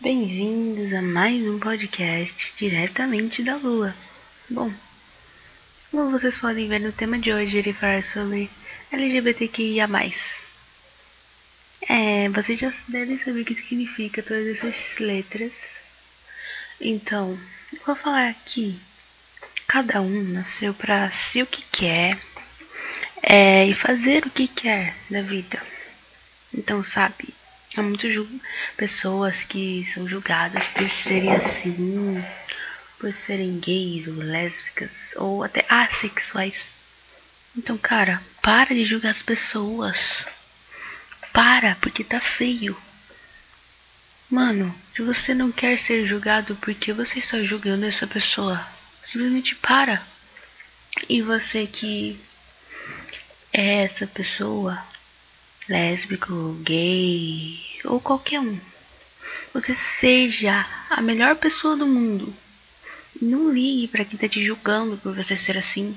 Bem-vindos a mais um podcast diretamente da Lua. Bom, como vocês podem ver no tema de hoje, ele falar sobre LGBTQIA+. É, vocês já devem saber o que significa todas essas letras. Então, eu vou falar aqui. Cada um nasceu para ser o que quer é, e fazer o que quer da vida. Então, sabe, Há muitas pessoas que são julgadas por serem assim, por serem gays ou lésbicas ou até assexuais. Então, cara, para de julgar as pessoas. Para, porque tá feio. Mano, se você não quer ser julgado, por que você está julgando essa pessoa? Simplesmente para. E você que é essa pessoa, lésbico, gay ou qualquer um. Você seja a melhor pessoa do mundo. Não ligue para quem está te julgando por você ser assim.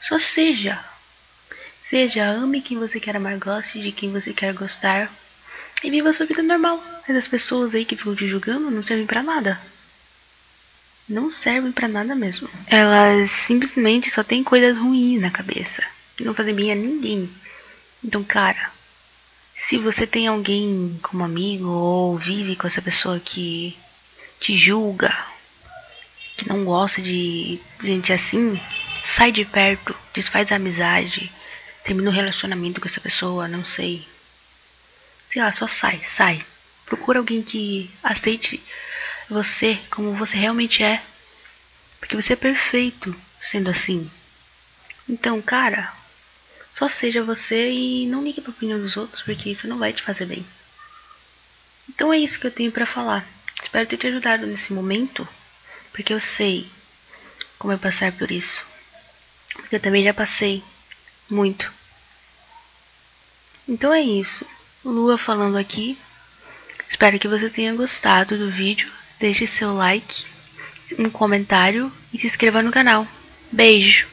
Só seja. Seja, ame quem você quer amar, goste de quem você quer gostar. E viva a sua vida normal. Mas as pessoas aí que ficam te julgando não servem para nada. Não servem para nada mesmo. Elas simplesmente só têm coisas ruins na cabeça. Que não fazem bem a ninguém. Então, cara, se você tem alguém como amigo ou vive com essa pessoa que te julga, que não gosta de gente assim, sai de perto, desfaz a amizade, termina o um relacionamento com essa pessoa, não sei. Sei lá, só sai, sai. Procura alguém que aceite você como você realmente é. Porque você é perfeito sendo assim. Então, cara, só seja você e não ligue para a opinião dos outros, porque isso não vai te fazer bem. Então é isso que eu tenho para falar. Espero ter te ajudado nesse momento, porque eu sei como é passar por isso. Porque eu também já passei muito. Então é isso. Lua falando aqui. Espero que você tenha gostado do vídeo. Deixe seu like, um comentário e se inscreva no canal. Beijo!